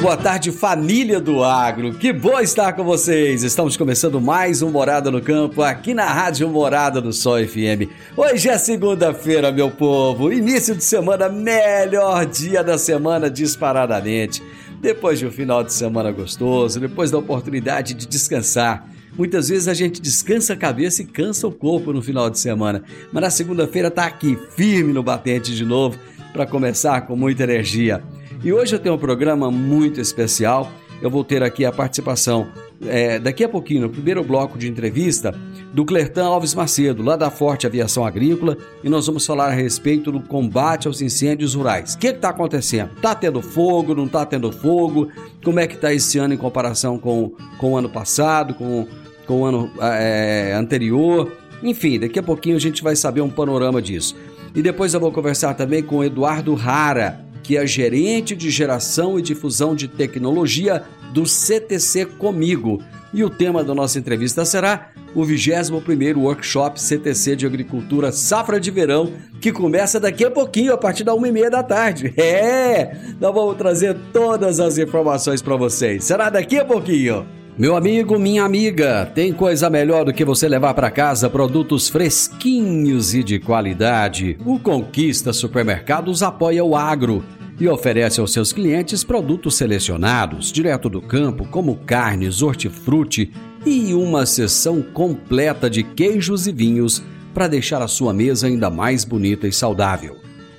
Boa tarde, família do agro. Que bom estar com vocês. Estamos começando mais um Morada no Campo aqui na Rádio Morada do Sol FM. Hoje é segunda-feira, meu povo. Início de semana, melhor dia da semana disparadamente. Depois de um final de semana gostoso, depois da oportunidade de descansar. Muitas vezes a gente descansa a cabeça e cansa o corpo no final de semana, mas na segunda-feira tá aqui firme no batente de novo para começar com muita energia. E hoje eu tenho um programa muito especial. Eu vou ter aqui a participação é, daqui a pouquinho, no primeiro bloco de entrevista, do Clertan Alves Macedo, lá da Forte Aviação Agrícola, e nós vamos falar a respeito do combate aos incêndios rurais. O que está acontecendo? Está tendo fogo? Não está tendo fogo? Como é que está esse ano em comparação com, com o ano passado, com, com o ano é, anterior? Enfim, daqui a pouquinho a gente vai saber um panorama disso. E depois eu vou conversar também com o Eduardo Rara, que é gerente de geração e difusão de tecnologia do CTC Comigo. E o tema da nossa entrevista será o 21º Workshop CTC de Agricultura Safra de Verão, que começa daqui a pouquinho, a partir da uma e meia da tarde. É! Nós vamos trazer todas as informações para vocês. Será daqui a pouquinho. Meu amigo, minha amiga, tem coisa melhor do que você levar para casa produtos fresquinhos e de qualidade. O Conquista Supermercados apoia o agro e oferece aos seus clientes produtos selecionados, direto do campo, como carnes, hortifruti e uma seção completa de queijos e vinhos para deixar a sua mesa ainda mais bonita e saudável.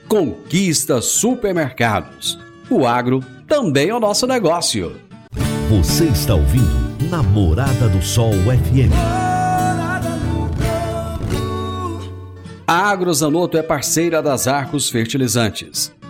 Conquista Supermercados. O agro também é o nosso negócio. Você está ouvindo Namorada do Sol FM. A Agrozanoto é parceira das Arcos Fertilizantes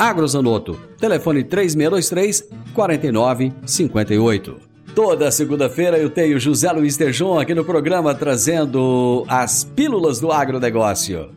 Agrozanoto, telefone 3623 4958. Toda segunda-feira eu tenho José Luiz Tejon aqui no programa trazendo as pílulas do agronegócio.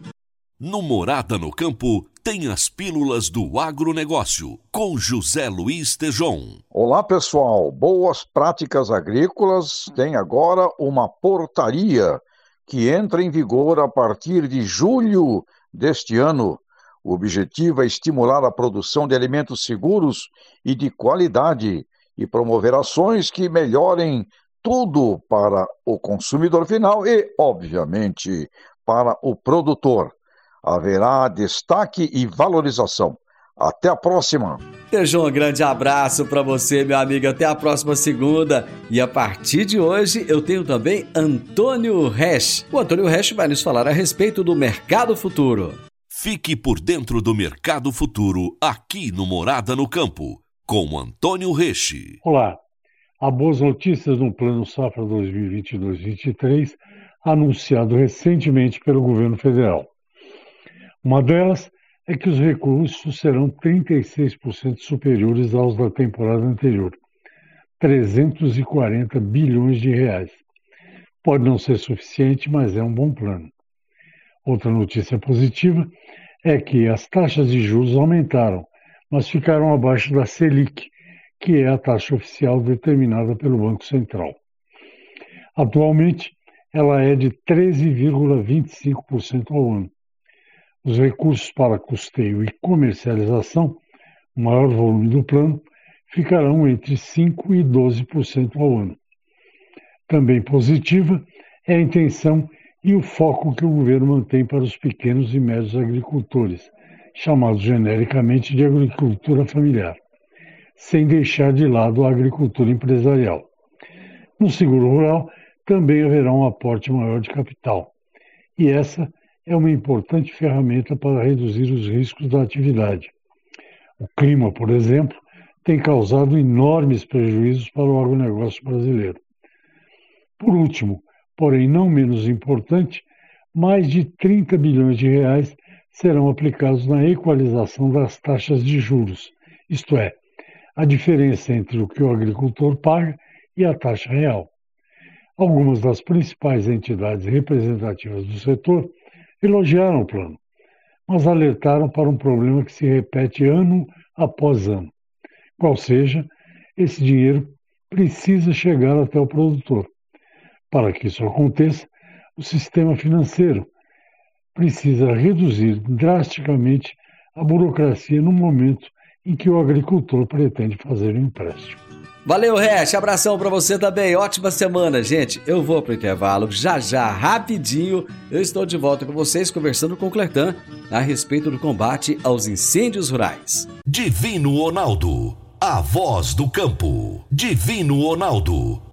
No Morada no Campo tem as pílulas do agronegócio com José Luiz Tejon. Olá pessoal, boas práticas agrícolas tem agora uma portaria que entra em vigor a partir de julho deste ano o objetivo é estimular a produção de alimentos seguros e de qualidade e promover ações que melhorem tudo para o consumidor final e, obviamente, para o produtor. Haverá destaque e valorização. Até a próxima. Tejão, um grande abraço para você, meu amigo. Até a próxima segunda. E a partir de hoje eu tenho também Antônio Resch. O Antônio Resch vai nos falar a respeito do mercado futuro. Fique por dentro do mercado futuro aqui no Morada no Campo, com Antônio Reche. Olá. Há boas notícias no Plano Safra 2022-2023, anunciado recentemente pelo governo federal. Uma delas é que os recursos serão 36% superiores aos da temporada anterior, 340 bilhões de reais. Pode não ser suficiente, mas é um bom plano. Outra notícia positiva é que as taxas de juros aumentaram, mas ficaram abaixo da Selic, que é a taxa oficial determinada pelo Banco Central. Atualmente, ela é de 13,25% ao ano. Os recursos para custeio e comercialização, o maior volume do plano, ficarão entre 5% e 12% ao ano. Também positiva é a intenção e o foco que o governo mantém para os pequenos e médios agricultores, chamados genericamente de agricultura familiar, sem deixar de lado a agricultura empresarial. No seguro rural também haverá um aporte maior de capital, e essa é uma importante ferramenta para reduzir os riscos da atividade. O clima, por exemplo, tem causado enormes prejuízos para o agronegócio brasileiro. Por último, porém não menos importante, mais de 30 bilhões de reais serão aplicados na equalização das taxas de juros, isto é, a diferença entre o que o agricultor paga e a taxa real. Algumas das principais entidades representativas do setor elogiaram o plano, mas alertaram para um problema que se repete ano após ano. Qual seja, esse dinheiro precisa chegar até o produtor. Para que isso aconteça, o sistema financeiro precisa reduzir drasticamente a burocracia no momento em que o agricultor pretende fazer um empréstimo. Valeu, Hash. Abração para você também. Ótima semana, gente. Eu vou pro intervalo já já, rapidinho. Eu estou de volta com vocês conversando com o Clertan a respeito do combate aos incêndios rurais. Divino Ronaldo, a voz do campo. Divino Ronaldo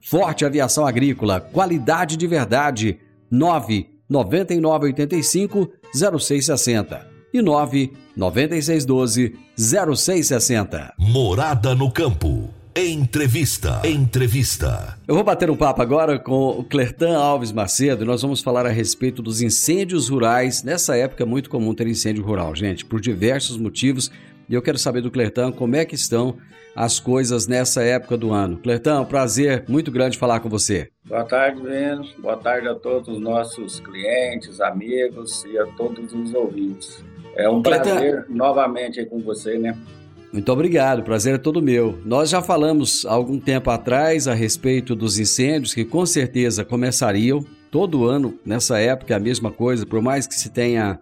Forte Aviação Agrícola, qualidade de verdade. 9 9985 0660 e 9 9612 0660. Morada no campo. Entrevista. Entrevista. Eu vou bater um papo agora com o Clertan Alves Macedo e nós vamos falar a respeito dos incêndios rurais. Nessa época é muito comum ter incêndio rural, gente, por diversos motivos. E eu quero saber do Clertan como é que estão as coisas nessa época do ano. Clertão, prazer muito grande falar com você. Boa tarde, Vênus. Boa tarde a todos os nossos clientes, amigos e a todos os ouvintes. É um Clertão... prazer novamente com você, né? Muito obrigado, prazer é todo meu. Nós já falamos há algum tempo atrás a respeito dos incêndios que com certeza começariam todo ano nessa época, é a mesma coisa, por mais que se tenha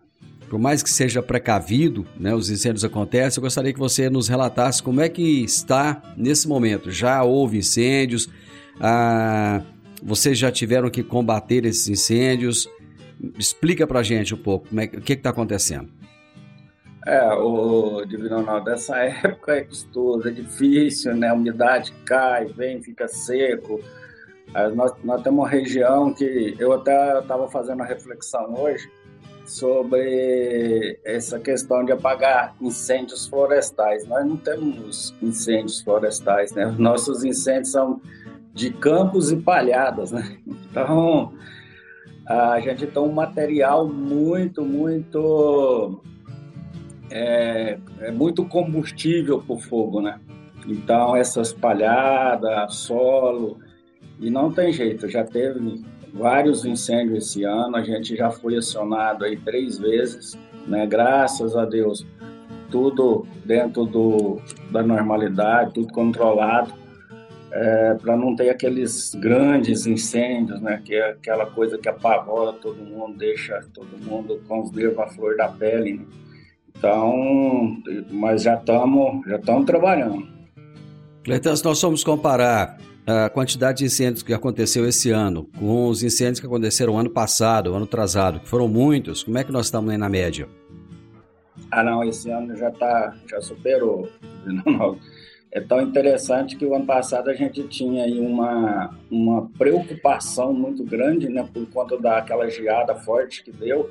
por mais que seja precavido, né, os incêndios acontecem, eu gostaria que você nos relatasse como é que está nesse momento. Já houve incêndios? Ah, vocês já tiveram que combater esses incêndios? Explica pra gente um pouco como é, o que está acontecendo. É, o Divino Ronaldo, essa época é custosa, é difícil, né? A umidade cai, vem, fica seco. Nós, nós temos uma região que eu até estava fazendo a reflexão hoje, sobre essa questão de apagar incêndios florestais. Nós não temos incêndios florestais, né? Os nossos incêndios são de campos e palhadas, né? Então, a gente tem um material muito, muito é, é muito combustível para o fogo, né? Então, essas palhadas, solo, e não tem jeito, já teve vários incêndios esse ano, a gente já foi acionado aí três vezes, né? Graças a Deus, tudo dentro do, da normalidade, tudo controlado, é, para não ter aqueles grandes incêndios, né? Que é aquela coisa que apavora todo mundo, deixa todo mundo com os nervos à flor da pele. Né? Então, mas já estamos já estamos trabalhando. Cleiton, se nós vamos comparar a quantidade de incêndios que aconteceu esse ano com os incêndios que aconteceram ano passado, ano atrasado, que foram muitos, como é que nós estamos aí na média? Ah, não, esse ano já tá, já superou. É tão interessante que o ano passado a gente tinha aí uma, uma preocupação muito grande, né, por conta daquela geada forte que deu,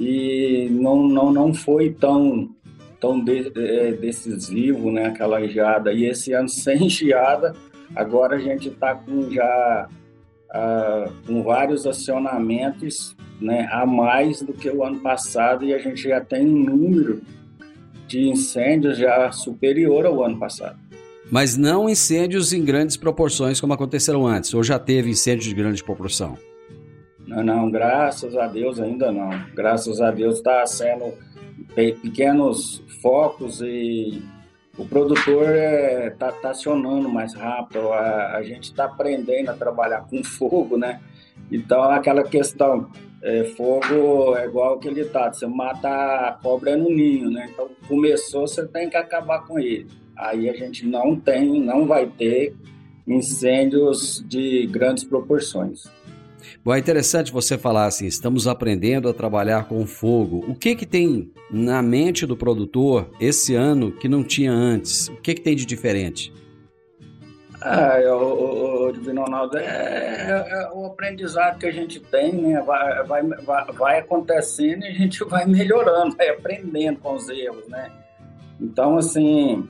e não, não, não foi tão, tão de, é, decisivo, né, aquela geada. E esse ano sem geada, Agora a gente está com já ah, com vários acionamentos né, a mais do que o ano passado e a gente já tem um número de incêndios já superior ao ano passado. Mas não incêndios em grandes proporções como aconteceram antes, ou já teve incêndio de grande proporção? Não, não, graças a Deus ainda não. Graças a Deus está sendo pequenos focos e o produtor está é, tá, tá acionando mais rápido, a, a gente está aprendendo a trabalhar com fogo, né? Então, aquela questão, é, fogo é igual aquele ditado, você mata a cobra no ninho, né? Então, começou, você tem que acabar com ele. Aí a gente não tem, não vai ter incêndios de grandes proporções. Bom, é interessante você falar assim, estamos aprendendo a trabalhar com fogo. O que que tem na mente do produtor esse ano que não tinha antes? O que que tem de diferente? Ah, o, o, Divino Ronaldo, é, é, é, o aprendizado que a gente tem, né? Vai, vai, vai, vai acontecendo e a gente vai melhorando, vai aprendendo com os erros, né? Então, assim,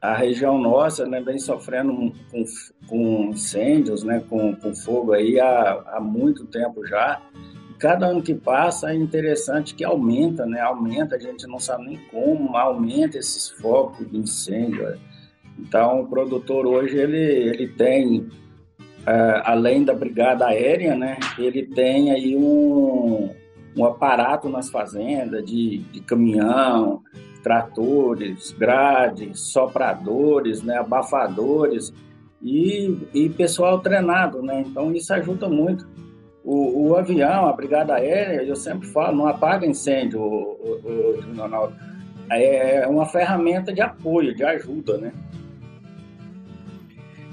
a região nossa né, vem sofrendo com, com incêndios, né, com, com fogo aí há, há muito tempo já. Cada ano que passa é interessante que aumenta, né? Aumenta, a gente não sabe nem como, aumenta esses focos de incêndio. Então, o produtor hoje ele, ele tem, uh, além da brigada aérea, né? Ele tem aí um, um aparato nas fazendas de, de caminhão, tratores, grades, sopradores, né, abafadores e, e pessoal treinado, né? Então isso ajuda muito. O, o, avião, a brigada aérea, eu sempre falo, não apaga incêndio, o, o, o É uma ferramenta de apoio, de ajuda, né?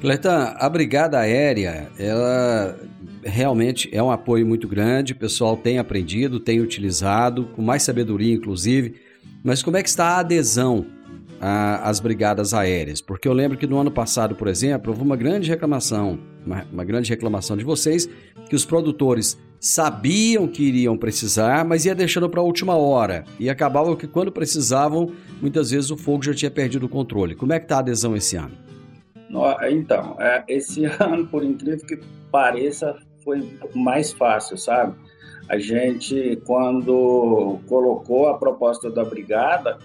Cleiton, a brigada aérea, ela realmente é um apoio muito grande, o pessoal tem aprendido, tem utilizado, com mais sabedoria, inclusive. Mas como é que está a adesão às brigadas aéreas? Porque eu lembro que no ano passado, por exemplo, houve uma grande reclamação, uma, uma grande reclamação de vocês, que os produtores sabiam que iriam precisar, mas ia deixando para a última hora. E acabava que quando precisavam, muitas vezes o fogo já tinha perdido o controle. Como é que está a adesão esse ano? Então, é, esse ano, por incrível que pareça, foi mais fácil, sabe? A gente, quando colocou a proposta da brigada,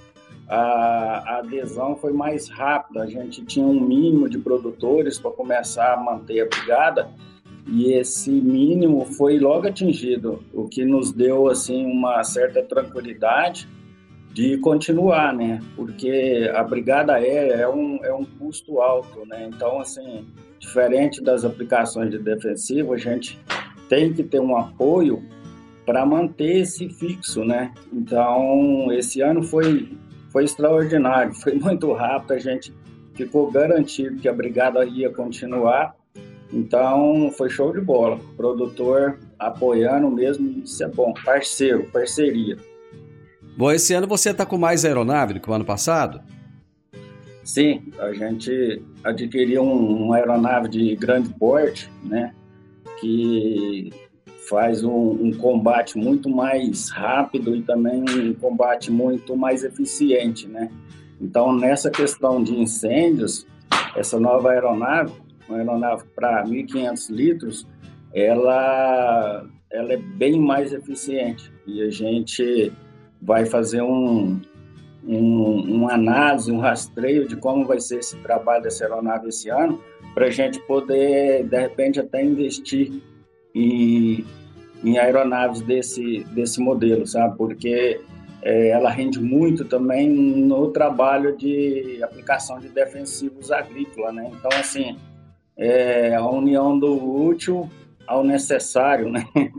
a, adesão foi mais rápida. A gente tinha um mínimo de produtores para começar a manter a brigada e esse mínimo foi logo atingido, o que nos deu assim uma certa tranquilidade de continuar, né? Porque a brigada aérea é um, é um custo alto, né? Então, assim, diferente das aplicações de defensivo, a gente tem que ter um apoio para manter esse fixo, né? Então, esse ano foi, foi extraordinário, foi muito rápido, a gente ficou garantido que a brigada ia continuar. Então, foi show de bola. Produtor apoiando mesmo, isso é bom. Parceiro, parceria. Bom, esse ano você está com mais aeronave do que o ano passado? Sim, a gente adquiriu um, uma aeronave de grande porte, né? Que faz um, um, combate muito mais rápido e também um combate muito mais eficiente, né? Então, nessa questão de incêndios, essa nova aeronave, uma aeronave para 1.500 litros, ela, ela é bem mais eficiente e a gente vai fazer um, um, uma análise, um rastreio de como vai ser esse trabalho dessa aeronave esse ano, para a gente poder, de repente, até investir em em aeronaves desse, desse modelo, sabe? Porque é, ela rende muito também no trabalho de aplicação de defensivos agrícolas, né? Então, assim, é a união do útil ao necessário, né?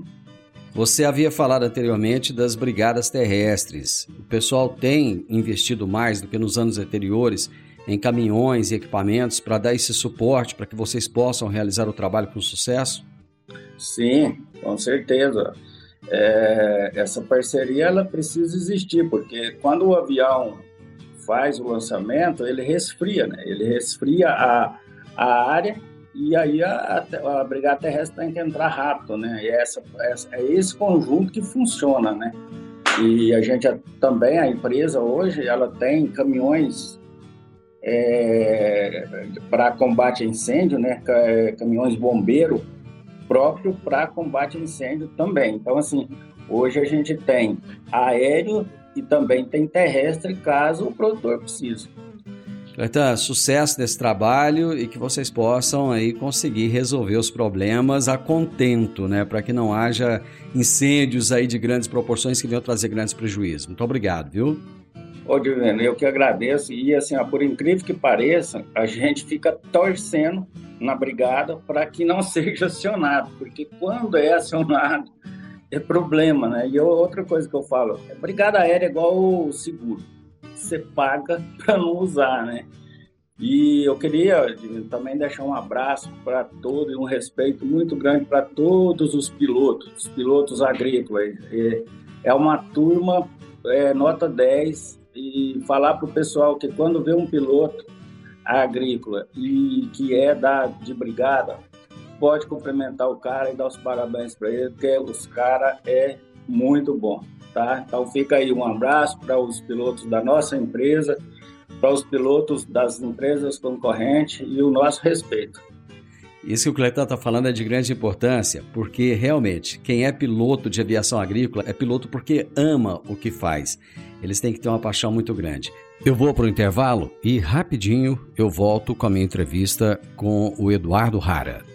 Você havia falado anteriormente das brigadas terrestres. O pessoal tem investido mais do que nos anos anteriores em caminhões e equipamentos para dar esse suporte para que vocês possam realizar o trabalho com sucesso? Sim, com certeza. É, essa parceria ela precisa existir, porque quando o avião faz o lançamento, ele resfria, né? Ele resfria a, a área e aí a, a, Brigada Terrestre tem que entrar rápido, né? E essa, essa, é esse conjunto que funciona, né? E a gente também, a empresa hoje, ela tem caminhões é, para combate a incêndio, né? Caminhões bombeiro próprio para combate a incêndio também. Então, assim, hoje a gente tem aéreo e também tem terrestre, caso o produtor precise. Então, sucesso nesse trabalho e que vocês possam aí conseguir resolver os problemas a contento, né? Para que não haja incêndios aí de grandes proporções que venham trazer grandes prejuízos. Muito obrigado, viu? Ô, Divino, eu que agradeço. E assim, ó, por incrível que pareça, a gente fica torcendo na brigada para que não seja acionado, porque quando é acionado é problema, né? E outra coisa que eu falo, brigada aérea é igual o seguro você paga para não usar, né? E eu queria também deixar um abraço para todos e um respeito muito grande para todos os pilotos, os pilotos agrícolas. É uma turma é, nota 10 e falar para o pessoal que quando vê um piloto agrícola e que é da, de brigada, pode cumprimentar o cara e dar os parabéns para ele, porque os cara é muito bom tá? Então fica aí um abraço para os pilotos da nossa empresa, para os pilotos das empresas concorrentes e o nosso respeito. Isso que o Cleiton está falando é de grande importância, porque realmente quem é piloto de aviação agrícola é piloto porque ama o que faz. Eles têm que ter uma paixão muito grande. Eu vou para o intervalo e rapidinho eu volto com a minha entrevista com o Eduardo Rara.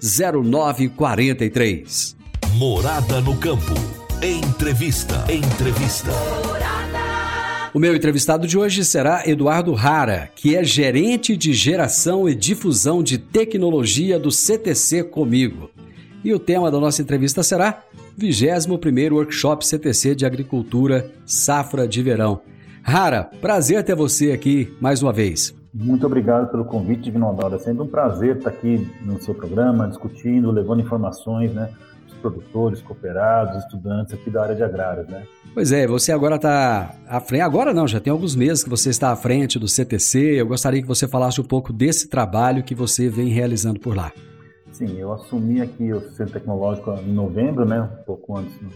0943. Morada no campo. Entrevista. Entrevista. O meu entrevistado de hoje será Eduardo Rara, que é gerente de geração e difusão de tecnologia do CTC Comigo. E o tema da nossa entrevista será 21º Workshop CTC de Agricultura Safra de Verão. Rara, prazer ter você aqui mais uma vez. Muito obrigado pelo convite, Divino Ronaldo. É sempre um prazer estar aqui no seu programa, discutindo, levando informações, né? Os produtores, cooperados, estudantes aqui da área de agrários, né? Pois é, você agora está à frente. Agora não, já tem alguns meses que você está à frente do CTC. Eu gostaria que você falasse um pouco desse trabalho que você vem realizando por lá. Sim, eu assumi aqui o Centro Tecnológico em novembro, né? Um pouco antes do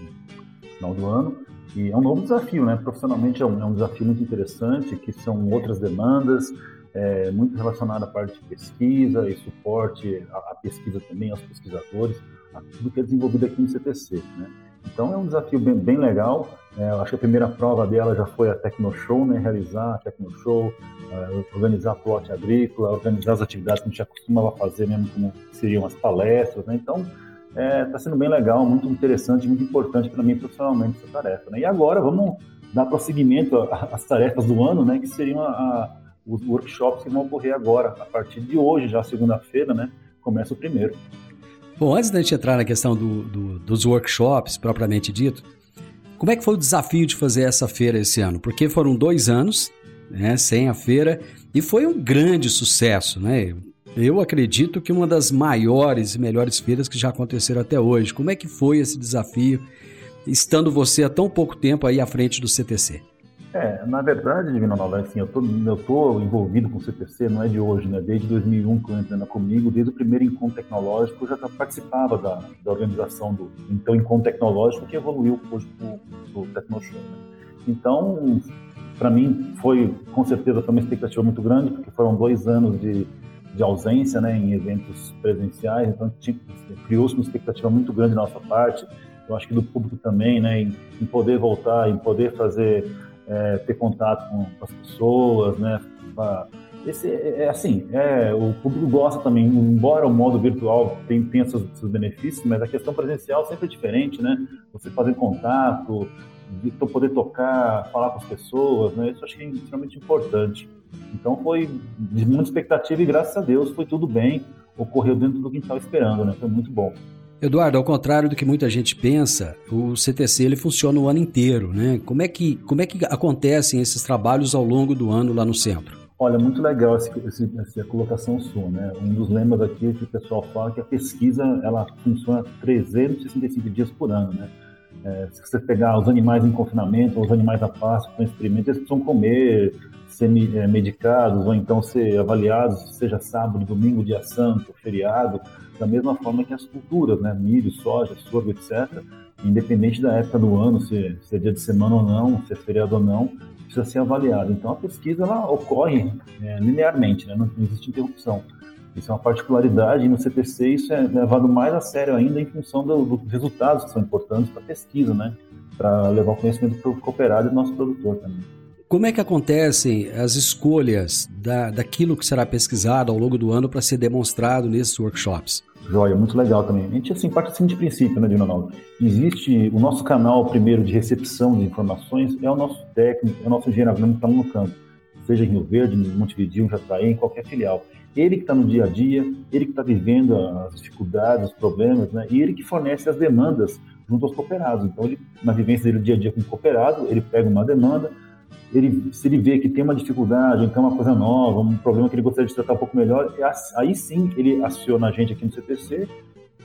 final do ano. E é um novo desafio, né? Profissionalmente é um, é um desafio muito interessante, que são outras demandas, é, muito relacionado à parte de pesquisa e suporte à, pesquisa também, aos pesquisadores, a tudo que é desenvolvido aqui no CTC. Né? Então é um desafio bem, bem legal. É, acho que a primeira prova dela já foi a Tecnoshow, né? realizar a Tecnoshow, uh, organizar plot agrícola, organizar as atividades que a gente já costumava fazer, mesmo como seriam as palestras. Né? Então está é, tá sendo bem legal, muito interessante, muito importante para mim profissionalmente essa tarefa. Né? E agora vamos dar prosseguimento às tarefas do ano, né? que seriam a, a os workshops que vão ocorrer agora, a partir de hoje, já segunda-feira, né? Começa o primeiro. Bom, antes da gente entrar na questão do, do, dos workshops propriamente dito, como é que foi o desafio de fazer essa feira esse ano? Porque foram dois anos né, sem a feira e foi um grande sucesso, né? Eu acredito que uma das maiores e melhores feiras que já aconteceram até hoje. Como é que foi esse desafio, estando você há tão pouco tempo aí à frente do CTC? É, na verdade, Divino Ronaldo, assim, eu tô, eu tô envolvido com o CTC, não é de hoje, né? Desde 2001 que eu entrei na Comigo, desde o primeiro encontro tecnológico, eu já participava da, da organização do então encontro tecnológico que evoluiu hoje para o Tecnoshow, né? Então, para mim, foi com certeza foi uma expectativa muito grande, porque foram dois anos de, de ausência né, em eventos presenciais, então criou-se uma expectativa muito grande da nossa parte, eu acho que do público também, né, em, em poder voltar, em poder fazer, é, ter contato com, com, as pessoas, né, esse é, é assim, é, o público gosta também, embora o modo virtual tenha, tenha seus, seus, benefícios, mas a questão presencial sempre é diferente, né? Você fazer contato, poder tocar, falar com as pessoas, né? Isso acho é extremamente importante. Então foi de muita expectativa e graças a Deus foi tudo bem, ocorreu dentro do que a gente estava esperando, né? Foi muito bom. Eduardo, ao contrário do que muita gente pensa, o CTC ele funciona o ano inteiro, né? Como é que, como é que acontecem esses trabalhos ao longo do ano lá no centro? Olha, muito legal esse, esse, essa colocação sua, né? Um dos lemas aqui é que o pessoal fala que a pesquisa ela funciona 365 dias por ano, né? É, se você pegar os animais em confinamento, ou os animais a pasto, com experimento, eles precisam comer, ser é, medicados, ou então ser avaliados, seja sábado, domingo, dia santo, feriado, da mesma forma que as culturas, né? Milho, soja, sorgo, etc. Independente da época do ano, se, se é dia de semana ou não, se é feriado ou não, precisa ser avaliado. Então a pesquisa ela ocorre é, linearmente, né? não, não existe interrupção. Isso é uma particularidade e no CTC isso é levado mais a sério ainda em função dos do resultados que são importantes para a pesquisa, né? Para levar o conhecimento para o cooperado e do nosso produtor também. Como é que acontecem as escolhas da, daquilo que será pesquisado ao longo do ano para ser demonstrado nesses workshops? Joia, muito legal também. A gente assim, parte assim de princípio, né, Ronaldo? Existe o nosso canal primeiro de recepção de informações, é o nosso técnico, é o nosso engenheiro agrônomo que está no campo, seja em Rio Verde, em Montevideo, em Jataí, em qualquer filial. Ele que está no dia a dia, ele que está vivendo as dificuldades, os problemas, né? E ele que fornece as demandas junto aos cooperados. Então, ele, na vivência dele dia a dia com o cooperado, ele pega uma demanda, ele, se ele vê que tem uma dificuldade, então uma coisa nova, um problema que ele gostaria de tratar um pouco melhor, aí sim ele aciona a gente aqui no CTC,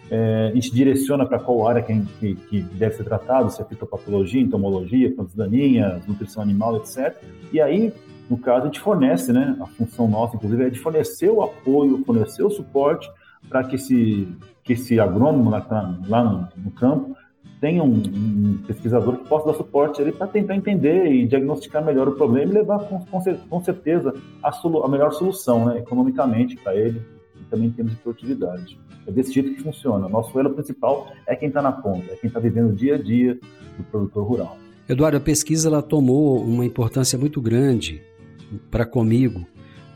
é, gente direciona para qual área que, que, que, deve ser tratado, se é fitopatologia, entomologia, plantas daninhas, nutrição animal, etc. E aí, no caso, a gente fornece, né, a função nossa, inclusive, é de fornecer o apoio, fornecer o suporte para que esse, que esse agrônomo lá, lá no, no campo tenha um, um, pesquisador que possa dar suporte ali para tentar entender e diagnosticar melhor o problema e levar com, com certeza a, solu, a, melhor solução, né, economicamente para ele e também em termos de produtividade. É desse jeito que funciona. Nosso elo principal é quem está na ponta, é quem está vivendo o dia a dia do produtor rural. Eduardo, a pesquisa ela tomou uma importância muito grande para comigo.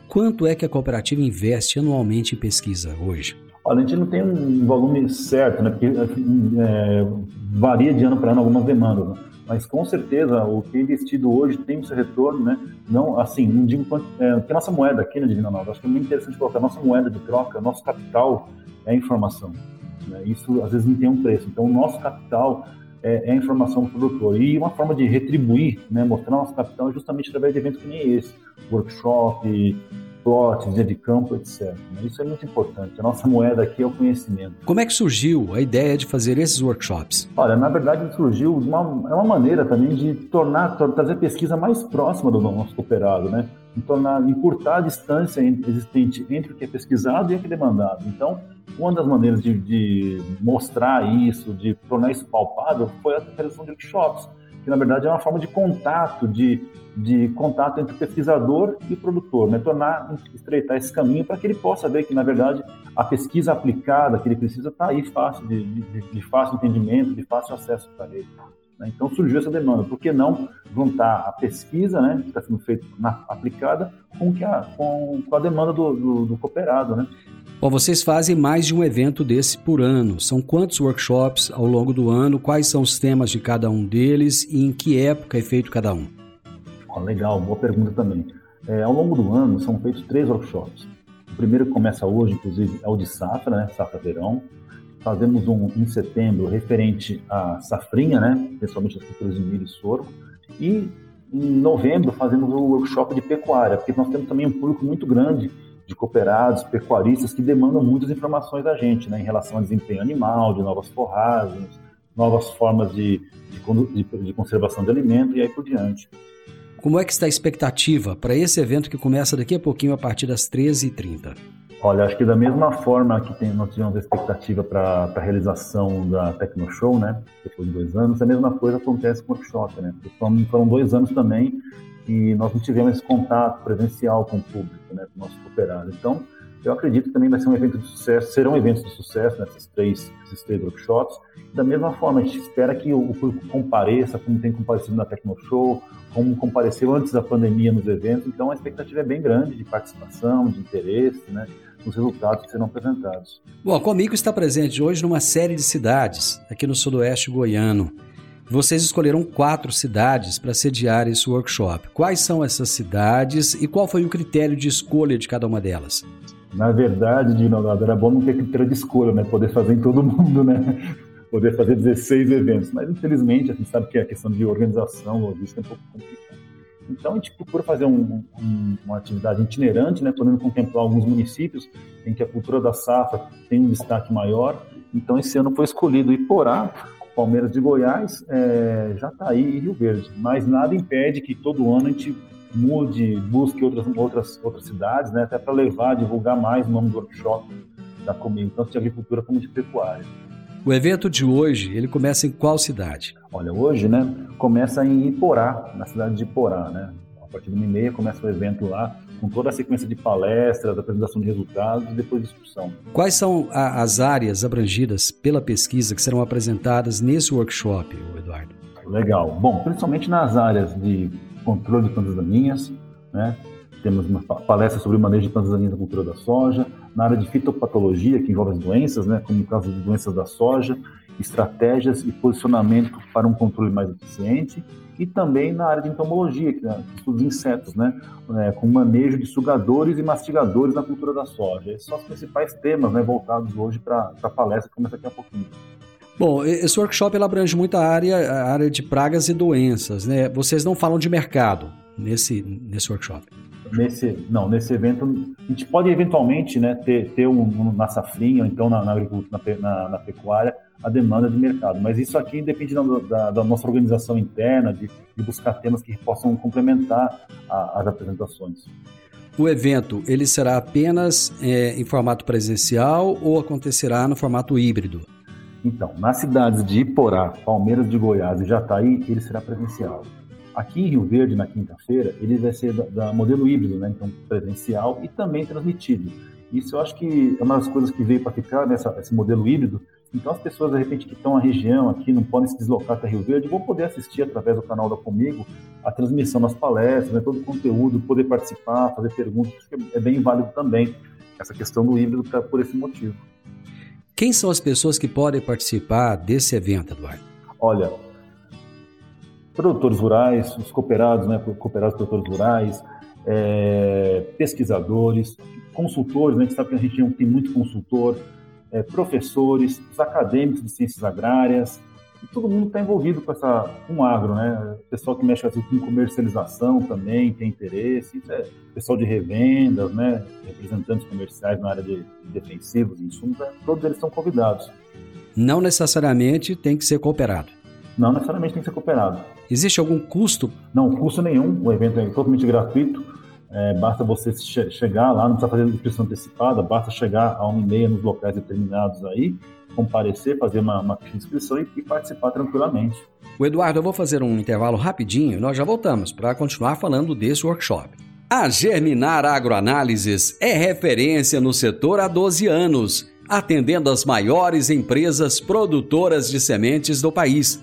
Quanto é que a cooperativa investe anualmente em pesquisa hoje? Olha, a gente não tem um volume certo, né? Porque é, varia de ano para ano algumas demandas, né? mas com certeza o que é investido hoje tem o seu retorno, né? Não, assim, não digo quanto, é, que a nossa moeda aqui na Divina Nova, acho que é muito interessante colocar, a nossa moeda de troca, nosso capital é informação. Né? Isso às vezes não tem um preço. Então, o nosso capital é, é, informação do produtor. E uma forma de retribuir, né, mostrar nosso capital é justamente através de eventos que nem esse, workshop, plots, dia de campo, etc. Isso é muito importante. A nossa moeda aqui é o conhecimento. Como é que surgiu a ideia de fazer esses workshops? Olha, na verdade surgiu uma, é uma maneira também de tornar, trazer pesquisa mais próxima do nosso cooperado, né? E tornar, encurtar a distância existente entre o que é pesquisado e o que é demandado. Então, uma das maneiras de, de mostrar isso, de tornar isso palpável, foi a realização de workshops que na verdade é uma forma de contato, de, de contato entre o pesquisador e o produtor, né? tornar, estreitar esse caminho para que ele possa ver que, na verdade, a pesquisa aplicada que ele precisa está aí fácil, de, de, de, fácil entendimento, de fácil acesso para ele. Né? Então surgiu essa demanda, por que não juntar a pesquisa né, que está sendo feita na, aplicada com, que a, com, com a demanda do, do, do cooperado, né? Bom, vocês fazem mais de um evento desse por ano. São quantos workshops ao longo do ano? Quais são os temas de cada um deles e em que época é feito cada um? Oh, legal, boa pergunta também. É, ao longo do ano são feitos três workshops. O primeiro que começa hoje, inclusive, é o de safra, né? Safra verão. Fazemos um em setembro referente à safrinha, né? Principalmente as culturas de milho e sorgo. E em novembro fazemos o workshop de pecuária, porque nós temos também um público muito grande de cooperados, pecuaristas que demandam muitas informações da gente, né, em relação ao desempenho animal, de novas forragens, novas formas de, de, de conservação de alimento e aí por diante. Como é que está a expectativa para esse evento que começa daqui a pouquinho a partir das 13h30? Olha, acho que da mesma forma que tem, nós tivemos a expectativa para a realização da Tecnoshow, né, depois de dois anos, a mesma coisa acontece com o workshop, né, foram, foram dois anos também que nós não tivemos esse contato presencial com o público, né, com o nosso cooperado. Então, eu acredito que também vai ser um evento de sucesso, serão eventos de sucesso nesses três, esses três workshops. Da mesma forma, a gente espera que o, público compareça, como tem comparecido na Tecnoshow, como compareceu antes da pandemia nos eventos. Então, a expectativa é bem grande de participação, de interesse, né? Nos resultados que serão apresentados. Bom, a Comico está presente hoje numa série de cidades aqui no sudoeste goiano. Vocês escolheram quatro cidades para sediar esse workshop. Quais são essas cidades e qual foi o critério de escolha de cada uma delas? Na verdade, Dinaldo, era bom não ter critério de escolha, né? Poder fazer em todo mundo, né? Poder fazer 16 eventos. Mas, infelizmente, a gente sabe que a questão de organização, logística é um pouco complicada. Então a gente procura fazer um, um, uma atividade itinerante, né, podendo contemplar alguns municípios em que a cultura da safra tem um destaque maior. Então esse ano foi escolhido Iporá, Palmeiras de Goiás, é, Jataí e Rio Verde. Mas nada impede que todo ano a gente mude, busque outras, outras, outras cidades, né, até para levar, divulgar mais o nome do workshop da Comigo, tanto de agricultura como de pecuária. O evento de hoje, ele começa em qual cidade? Olha, hoje, né, começa em Iporá, na cidade de Iporá, né? A partir de uma e meia começa o evento lá, com toda a sequência de palestras, apresentação de resultados e depois discussão. Quais são a, as áreas abrangidas pela pesquisa que serão apresentadas nesse workshop, Eduardo? Legal. Bom, principalmente nas áreas de controle de plantas daninhas, né? Temos uma palestra sobre o manejo de plantas daninhas na cultura da soja, na área de fitopatologia, que envolve as doenças, né, como no caso de doenças da soja, estratégias e posicionamento para um controle mais eficiente, e também na área de entomologia, que é estudos insetos, né, é, com manejo de sugadores e mastigadores na cultura da soja. Esses são os principais temas né, voltados hoje para a palestra que começa daqui a pouquinho. Bom, esse workshop abrange muita área, a área de pragas e doenças, né? Vocês não falam de mercado nesse, nesse workshop nesse não nesse evento a gente pode eventualmente né ter, ter um, um na safrinha ou então na, na agricultura na, na, pecuária a demanda de mercado. Mas isso aqui depende da, da, da nossa organização interna de, de, buscar temas que possam complementar a, as apresentações. O evento ele será apenas é, em formato presencial ou acontecerá no formato híbrido? Então nas cidades de Iporá Palmeiras de Goiás e Jataí ele será presencial Aqui em Rio Verde, na quinta-feira, ele vai ser da, da, modelo híbrido, né? então presencial e também transmitido. Isso eu acho que é uma das coisas que veio para ficar nessa esse modelo híbrido. Então as pessoas de repente que estão na região aqui não podem se deslocar até Rio Verde vão poder assistir através do canal da Comigo a transmissão das palestras, né? todo o conteúdo, poder participar, fazer perguntas, é bem válido também essa questão do híbrido por esse motivo. Quem são as pessoas que podem participar desse evento, Eduardo? Olha, produtores rurais, os cooperados, né, cooperados produtores rurais, é, pesquisadores, consultores, né, a gente sabe que a gente tem muito consultor, é, professores, os acadêmicos de ciências agrárias, e todo mundo está envolvido com essa com agro, né? Pessoal que mexe com comercialização também tem interesse, é, pessoal de revendas, né? Representantes comerciais na área de defensivos, insumos, é, todos eles são convidados. Não necessariamente tem que ser cooperado. Não necessariamente tem que ser cooperado. Existe algum custo? Não, custo nenhum. O evento é totalmente gratuito. É, basta você che chegar lá, não precisa fazer inscrição antecipada, basta chegar a uma e meia nos locais determinados aí, comparecer, fazer uma, uma inscrição e, e participar tranquilamente. O Eduardo, eu vou fazer um intervalo rapidinho, nós já voltamos para continuar falando desse workshop. A Germinar Agroanálises é referência no setor há 12 anos, atendendo as maiores empresas produtoras de sementes do país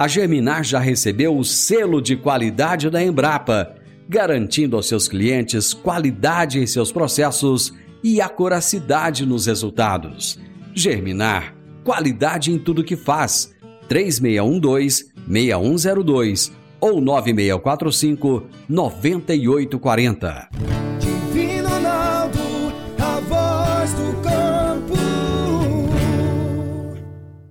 a Germinar já recebeu o selo de qualidade da Embrapa, garantindo aos seus clientes qualidade em seus processos e acuracidade nos resultados. Germinar, qualidade em tudo que faz. 3612-6102 ou 9645 9840. Divino Ronaldo, a voz do campo.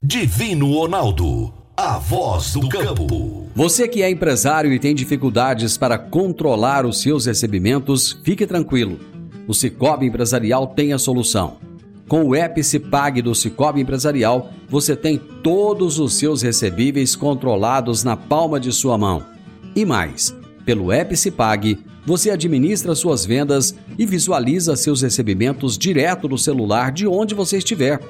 Divino Ronaldo, a voz do campo. Você que é empresário e tem dificuldades para controlar os seus recebimentos, fique tranquilo. O Cicobi Empresarial tem a solução. Com o app do Cicobi Empresarial, você tem todos os seus recebíveis controlados na palma de sua mão. E mais, pelo app você administra suas vendas e visualiza seus recebimentos direto no celular de onde você estiver.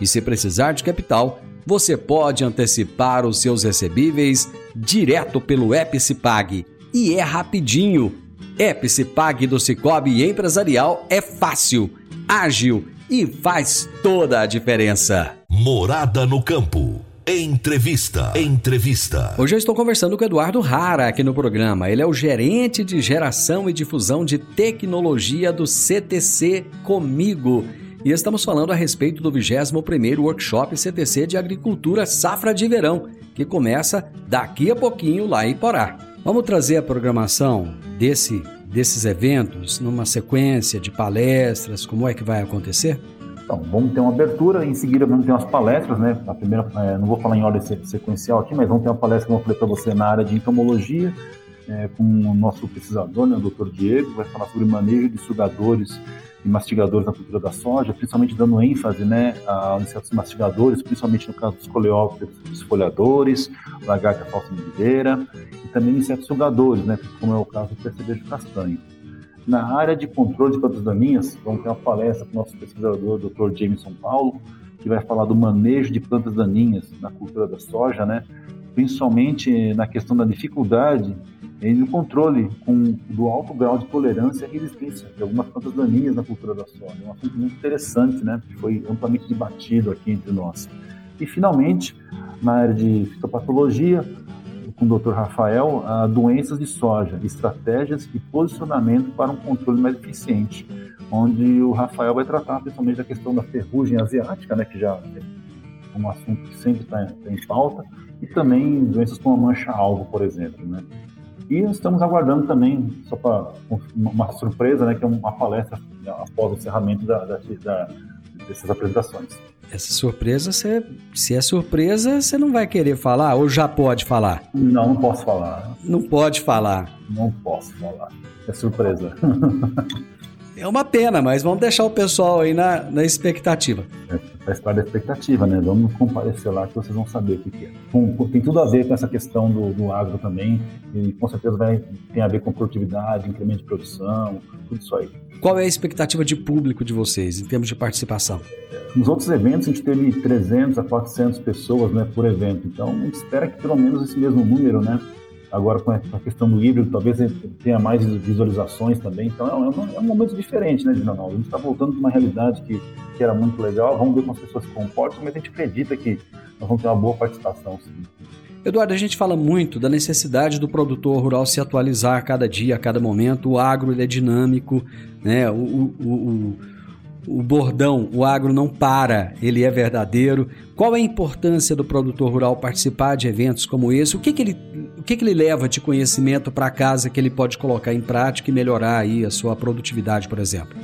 E se precisar de capital, você pode antecipar os seus recebíveis direto pelo app Cipag. E é rapidinho. App Cipag do Cicobi Empresarial é fácil, ágil e faz toda a diferença. Morada no campo. Entrevista. Entrevista. Hoje eu estou conversando com o Eduardo Rara aqui no programa. Ele é o gerente de geração e difusão de tecnologia do CTC Comigo. E estamos falando a respeito do 21º Workshop CTC de Agricultura Safra de Verão, que começa daqui a pouquinho lá em Porá. Vamos trazer a programação desse desses eventos numa sequência de palestras? Como é que vai acontecer? Então, vamos ter uma abertura, em seguida vamos ter umas palestras, né? A primeira, é, não vou falar em ordem sequencial aqui, mas vamos ter uma palestra, como eu falei para você, na área de entomologia, é, com o nosso pesquisador, né, o Dr. Diego, vai falar sobre manejo de sugadores e mastigadores na cultura da soja, principalmente dando ênfase né, a insetos mastigadores, principalmente no caso dos coleópteros esfolhadores, lagarta falsa medideira, e também insetos sugadores, né, como é o caso do percevejo castanho. Na área de controle de plantas daninhas, vamos ter uma palestra com o nosso pesquisador, Dr. Jameson Paulo, que vai falar do manejo de plantas daninhas na cultura da soja, né, principalmente na questão da dificuldade e no controle com, do alto grau de tolerância e resistência de algumas plantas daninhas na cultura da soja. É um assunto muito interessante, né, que foi amplamente debatido aqui entre nós. E, finalmente, na área de fitopatologia, com o Dr. Rafael, doenças de soja, estratégias e posicionamento para um controle mais eficiente, onde o Rafael vai tratar principalmente da questão da ferrugem asiática, né, que já é um assunto que sempre está tá em pauta, e também doenças como a mancha-alvo, por exemplo, né. E estamos aguardando também, só para uma surpresa, né, que é uma palestra após o encerramento da, da, da, dessas apresentações. Essa surpresa, você, se é surpresa, você não vai querer falar ou já pode falar? Não, não posso falar. Não pode falar. Não posso falar. É surpresa. É uma pena, mas vamos deixar o pessoal aí na, na expectativa. É, faz parte da expectativa, né? Vamos comparecer lá que vocês vão saber o que, é. Com, tem tudo a ver com essa questão do, do agro também, e com certeza vai, tem a ver com produtividade, incremento de produção, tudo isso aí. Qual é a expectativa de público de vocês, em termos de participação? Nos outros eventos, a gente teve 300 a 400 pessoas né, por evento, então a gente espera que pelo menos esse mesmo número, né? Agora, com a questão do híbrido, talvez tenha mais visualizações também. Então, é um, é um momento diferente, né, Dinanal? A gente está voltando para uma realidade que, que era muito legal. Vamos ver como as pessoas se comportam, mas a gente acredita que nós vamos ter uma boa participação, sim. Eduardo, a gente fala muito da necessidade do produtor rural se atualizar a cada dia, a cada momento. O agro é dinâmico, né? o, o, o o bordão, o agro não para, ele é verdadeiro. Qual é a importância do produtor rural participar de eventos como esse? O que, que, ele, o que, que ele leva de conhecimento para casa que ele pode colocar em prática e melhorar aí a sua produtividade, por exemplo?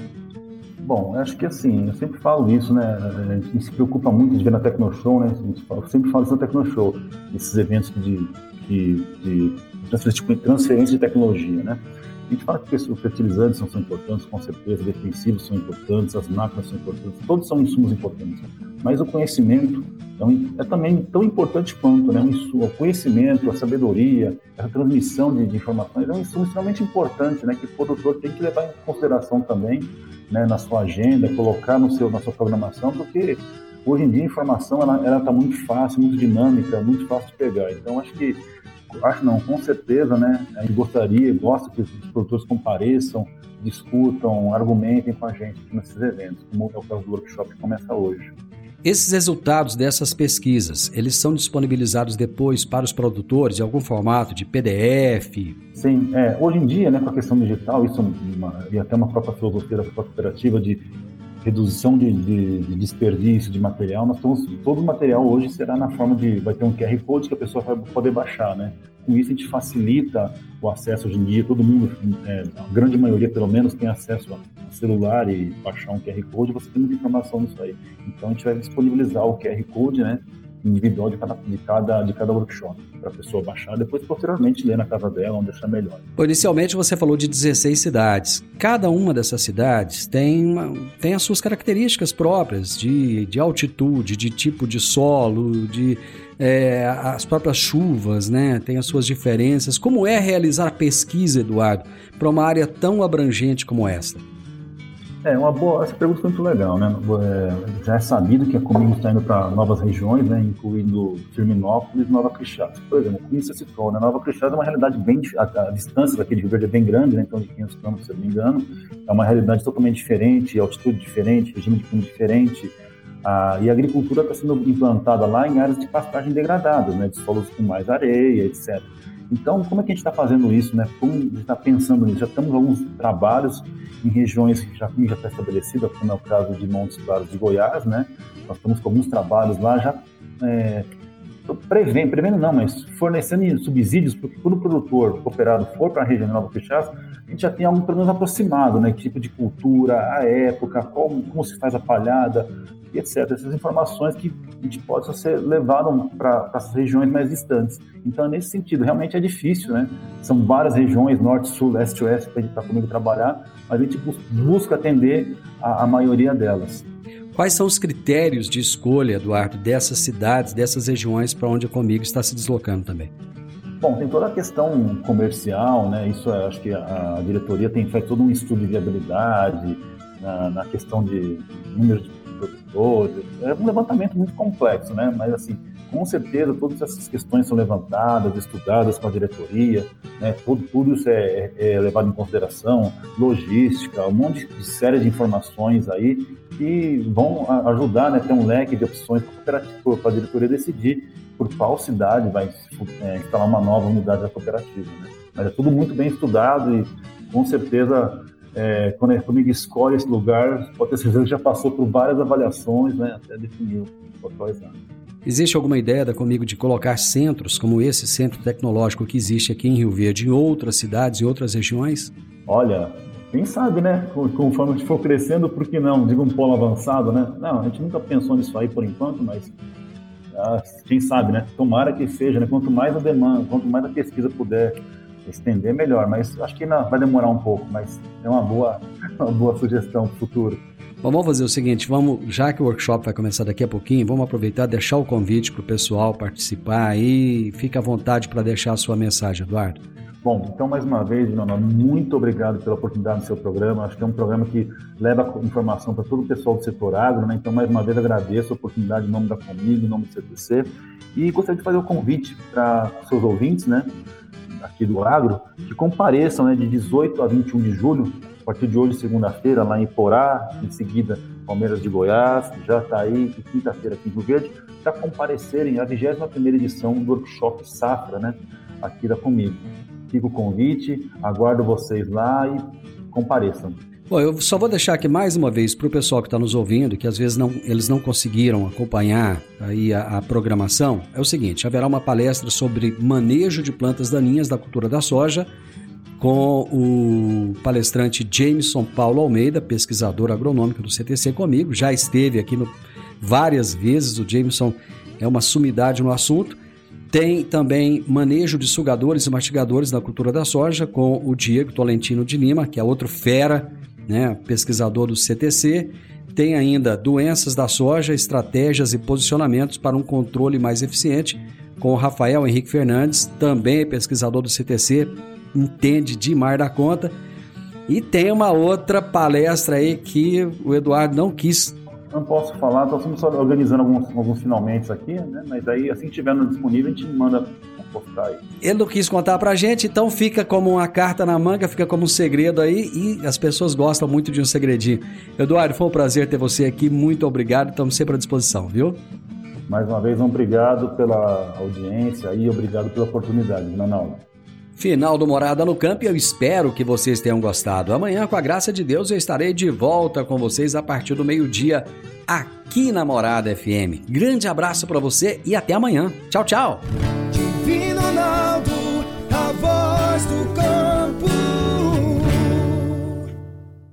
Bom, acho que assim, eu sempre falo isso, né? A gente se preocupa muito de ver na Tecnoshow, né? Eu sempre falo isso na Tecnoshow, esses eventos de, de, de transferência de tecnologia, né? A gente fala que os fertilizantes são, são importantes, com certeza, defensivos são importantes, as máquinas são importantes, todos são insumos importantes. Mas o conhecimento é, é também tão importante quanto, né? O conhecimento, a sabedoria, a transmissão de, de, informações é um insumo extremamente importante, né? Que o produtor tem que levar em consideração também, né? Na sua agenda, colocar no seu, na sua programação, porque hoje em dia a informação ela está muito fácil, muito dinâmica, muito fácil de pegar. Então acho que acho não, com certeza, né? A gente gostaria, gosta que os produtores compareçam, discutam, argumentem com a gente nesses eventos, como é o caso do workshop que começa hoje. Esses resultados dessas pesquisas, eles são disponibilizados depois para os produtores em algum formato de PDF? Sim, é, hoje em dia, né, com a questão digital, isso é uma, e até uma própria filosofia da cooperativa de redução de, de, de, desperdício de material, nós estamos, todo o material hoje será na forma de, vai ter um QR Code que a pessoa vai poder baixar, né? Com isso a gente facilita o acesso hoje em dia, todo mundo, é, a grande maioria pelo menos, tem acesso a celular e baixar um QR Code, você tem muita informação nisso aí. Então a gente vai disponibilizar o QR Code, né? Individual de cada, de cada, de cada workshop, para a pessoa baixar, depois posteriormente ler na casa dela, onde achar melhor. Inicialmente você falou de 16 cidades. Cada uma dessas cidades tem, uma, tem as suas características próprias de, de altitude, de tipo de solo, de é, as próprias chuvas, né? Tem as suas diferenças. Como é realizar a pesquisa, Eduardo, para uma área tão abrangente como esta? É, uma boa, essa pergunta foi muito legal, né? É, já é sabido que a Comigo está indo para novas regiões, né? Incluindo Firminópolis e Nova Crixás. Por exemplo, como você citou, né? Nova Crixás é uma realidade bem... A, a, distância daqui de Rio Verde é bem grande, né? Então de 500 quilômetros, se não me engano. É uma realidade totalmente diferente, altitude diferente, regime de clima diferente. Ah, e a agricultura está sendo implantada lá em áreas de pastagem degradadas, né? De solos com mais areia, etc. Então, como é que a gente está fazendo isso, né? Como a gente está pensando nisso? Já temos alguns trabalhos em regiões que já, já está estabelecida, como é o caso de Montes Claros de Goiás, né? Nós estamos com alguns trabalhos lá já é, prevendo, prevendo não, mas fornecendo subsídios, porque quando o produtor cooperado for para a região de Nova Cachaça, a gente já tem algo pelo menos aproximado, né? Tipo de cultura, a época, como, como se faz a palhada, etc. Essas informações que a gente pode ser levado para as regiões mais distantes. Então, nesse sentido, realmente é difícil, né? São várias regiões, norte, sul, leste, oeste, para a gente tá comigo trabalhar, mas a gente busca atender a, a maioria delas. Quais são os critérios de escolha, Eduardo, dessas cidades, dessas regiões para onde a Comigo está se deslocando também? Bom, tem toda a questão comercial, né? Isso é, acho que a, a diretoria tem feito todo um estudo de viabilidade na, na questão de número de É um levantamento muito complexo, né? Mas assim, com certeza todas essas questões são levantadas, estudadas com a diretoria, né? tudo, tudo isso é, é, levado em consideração, logística, um monte de série de informações aí que vão ajudar né, ter um leque de opções para a diretoria decidir por qual cidade vai é, instalar uma nova unidade da cooperativa. Né? Mas é tudo muito bem estudado e com certeza é, quando a Comigo escolhe esse lugar, pode ter certeza que já passou por várias avaliações né, até definir o qual Existe alguma ideia da Comigo de colocar centros como esse centro tecnológico que existe aqui em Rio Verde, em outras cidades, em outras regiões? Olha, quem sabe, né? Conforme a gente for crescendo, por que não? Diga um polo avançado, né? Não, a gente nunca pensou nisso aí por enquanto, mas ah, quem sabe, né? Tomara que seja, né? Quanto mais a demanda, quanto mais a pesquisa puder estender, melhor. Mas acho que não, vai demorar um pouco, mas é uma boa, uma boa sugestão para o futuro. Bom, vamos fazer o seguinte, vamos, já que o workshop vai começar daqui a pouquinho, vamos aproveitar e deixar o convite para o pessoal participar aí. Fique à vontade para deixar a sua mensagem, Eduardo. Bom, então mais uma vez, Nona, muito obrigado pela oportunidade do seu programa. Acho que é um programa que leva informação para todo o pessoal do setor agro, né? Então, mais uma vez, agradeço a oportunidade em nome da Comigo, em nome do CTC. E gostaria de fazer o um convite para seus ouvintes, né? Aqui do agro, que compareçam né, de 18 a 21 de julho a partir de hoje, segunda-feira, lá em Porá, em seguida Palmeiras de Goiás, Jataí e quinta-feira aqui em Rio Verde, para comparecerem à 21ª edição do Workshop Safra, né, aqui da Comigo. Fica o convite, aguardo vocês lá e compareçam. Bom, eu só vou deixar aqui mais uma vez para o pessoal que está nos ouvindo, que às vezes não, eles não conseguiram acompanhar aí a, a, programação, é o seguinte, haverá uma palestra sobre manejo de plantas daninhas da cultura da soja, com o palestrante Jameson Paulo Almeida, pesquisador agronômico do CTC comigo, já esteve aqui no, várias vezes, o Jameson é uma sumidade no assunto. Tem também manejo de sugadores e mastigadores na cultura da soja com o Diego Tolentino de Lima, que é outro fera, né, pesquisador do CTC. Tem ainda doenças da soja, estratégias e posicionamentos para um controle mais eficiente com o Rafael Henrique Fernandes, também pesquisador do CTC, entende demais da conta. E tem uma outra palestra aí que o Eduardo não quis. Não posso falar, estamos organizando alguns, alguns finalmente aqui, né? Mas aí, assim que tiver disponível, a gente manda Ele não quis contar pra gente, então fica como uma carta na manga, fica como um segredo aí e as pessoas gostam muito de um segredinho. Eduardo, foi um prazer ter você aqui, muito obrigado, estamos sempre à disposição, viu? Mais uma vez, um obrigado pela audiência e obrigado pela oportunidade, Nanaldo. Final do Morada no Campo e eu espero que vocês tenham gostado. Amanhã, com a graça de Deus, eu estarei de volta com vocês a partir do meio-dia aqui na Morada FM. Grande abraço para você e até amanhã. Tchau, tchau.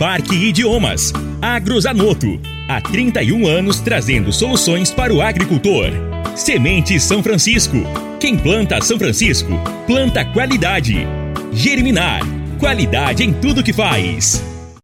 Parque Idiomas. Agrozanoto. Há 31 anos trazendo soluções para o agricultor. Semente São Francisco. Quem planta São Francisco, planta qualidade. Germinar. Qualidade em tudo que faz.